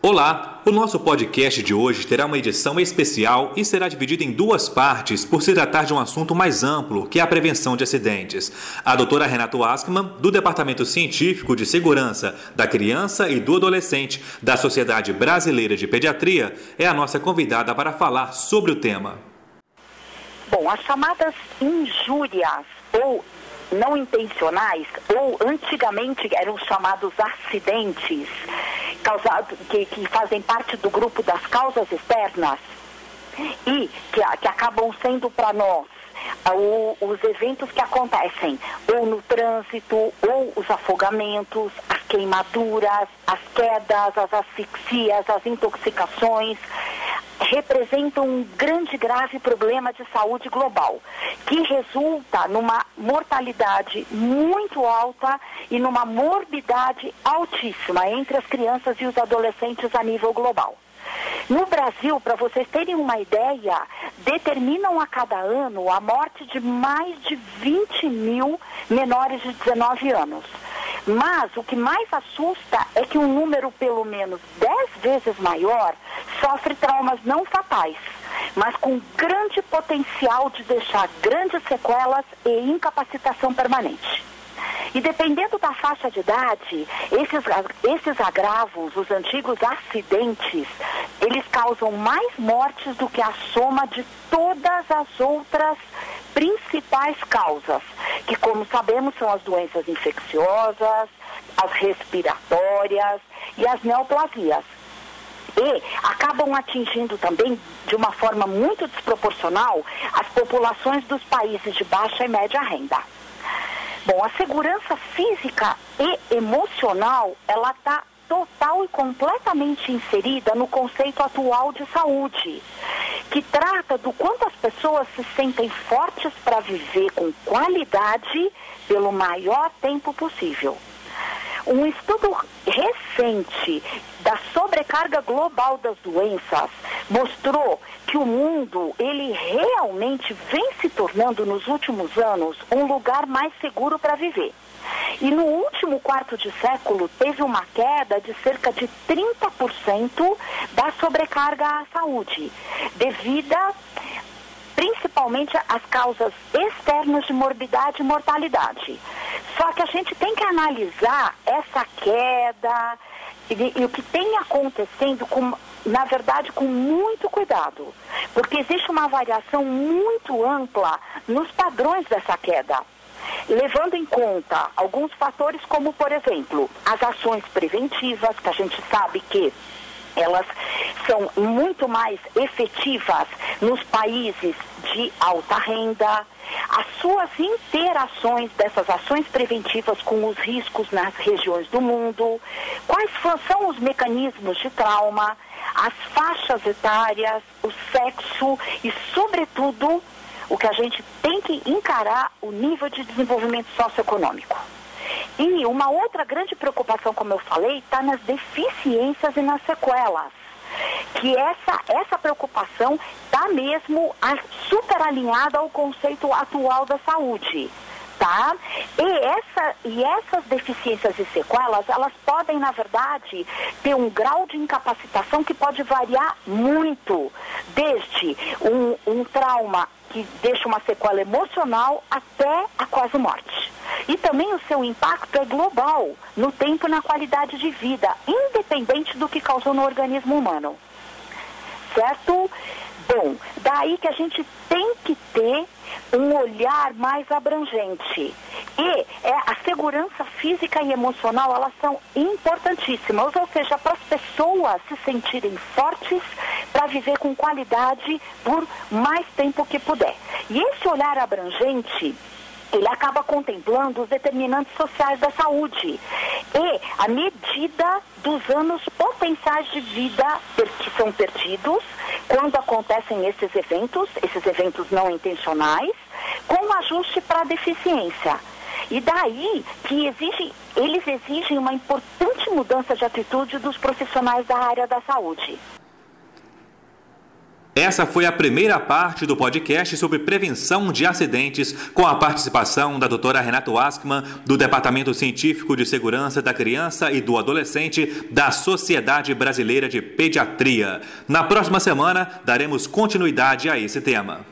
Olá! O nosso podcast de hoje terá uma edição especial e será dividido em duas partes por se tratar de um assunto mais amplo, que é a prevenção de acidentes. A doutora Renato Askman, do Departamento Científico de Segurança da Criança e do Adolescente da Sociedade Brasileira de Pediatria, é a nossa convidada para falar sobre o tema. Bom, as chamadas injúrias ou não intencionais, ou antigamente eram chamados acidentes, causado, que, que fazem parte do grupo das causas externas e que, que acabam sendo para nós o, os eventos que acontecem ou no trânsito, ou os afogamentos, as queimaduras, as quedas, as asfixias, as intoxicações, representam um grande grave problema de saúde global, que resulta numa mortalidade muito alta e numa morbidade altíssima entre as crianças e os adolescentes a nível global. No Brasil, para vocês terem uma ideia, determinam a cada ano a morte de mais de 20 mil menores de 19 anos. Mas o que mais assusta é que um número pelo menos 10 vezes maior sofre traumas não fatais, mas com grande potencial de deixar grandes sequelas e incapacitação permanente. E dependendo da faixa de idade, esses, esses agravos, os antigos acidentes, eles causam mais mortes do que a soma de todas as outras principais causas, que como sabemos são as doenças infecciosas, as respiratórias e as neoplasias. E acabam atingindo também, de uma forma muito desproporcional, as populações dos países de baixa e média renda. Bom, a segurança física e emocional, ela está total e completamente inserida no conceito atual de saúde, que trata do quanto as pessoas se sentem fortes para viver com qualidade pelo maior tempo possível. Um estudo recente da sobrecarga global das doenças mostrou que o mundo, ele realmente vem se tornando nos últimos anos um lugar mais seguro para viver. E no último quarto de século teve uma queda de cerca de 30% da sobrecarga à saúde, devida principalmente às causas externas de morbidade e mortalidade. Só que a gente tem que analisar essa queda e, e o que tem acontecendo, com, na verdade, com muito cuidado. Porque existe uma variação muito ampla nos padrões dessa queda levando em conta alguns fatores como, por exemplo, as ações preventivas, que a gente sabe que elas são muito mais efetivas nos países de alta renda, as suas interações dessas ações preventivas com os riscos nas regiões do mundo, quais são os mecanismos de trauma, as faixas etárias, o sexo e, sobretudo, o que a gente tem que encarar o nível de desenvolvimento socioeconômico. E uma outra grande preocupação, como eu falei, está nas deficiências e nas sequelas. Que essa, essa preocupação está mesmo super alinhada ao conceito atual da saúde tá? E, essa, e essas deficiências e sequelas, elas podem, na verdade, ter um grau de incapacitação que pode variar muito, desde um, um trauma que deixa uma sequela emocional até a quase morte. E também o seu impacto é global, no tempo e na qualidade de vida, independente do que causou no organismo humano. Certo? Bom, daí que a gente tem que ter um olhar mais abrangente. E é, a segurança física e emocional, elas são importantíssimas, ou seja, para as pessoas se sentirem fortes para viver com qualidade por mais tempo que puder. E esse olhar abrangente, ele acaba contemplando os determinantes sociais da saúde e a medida dos anos potenciais de vida que são perdidos quando acontecem esses eventos, esses eventos não intencionais, com ajuste para a deficiência. E daí que exige, eles exigem uma importante mudança de atitude dos profissionais da área da saúde. Essa foi a primeira parte do podcast sobre prevenção de acidentes, com a participação da doutora Renato Askman, do Departamento Científico de Segurança da Criança e do Adolescente da Sociedade Brasileira de Pediatria. Na próxima semana, daremos continuidade a esse tema.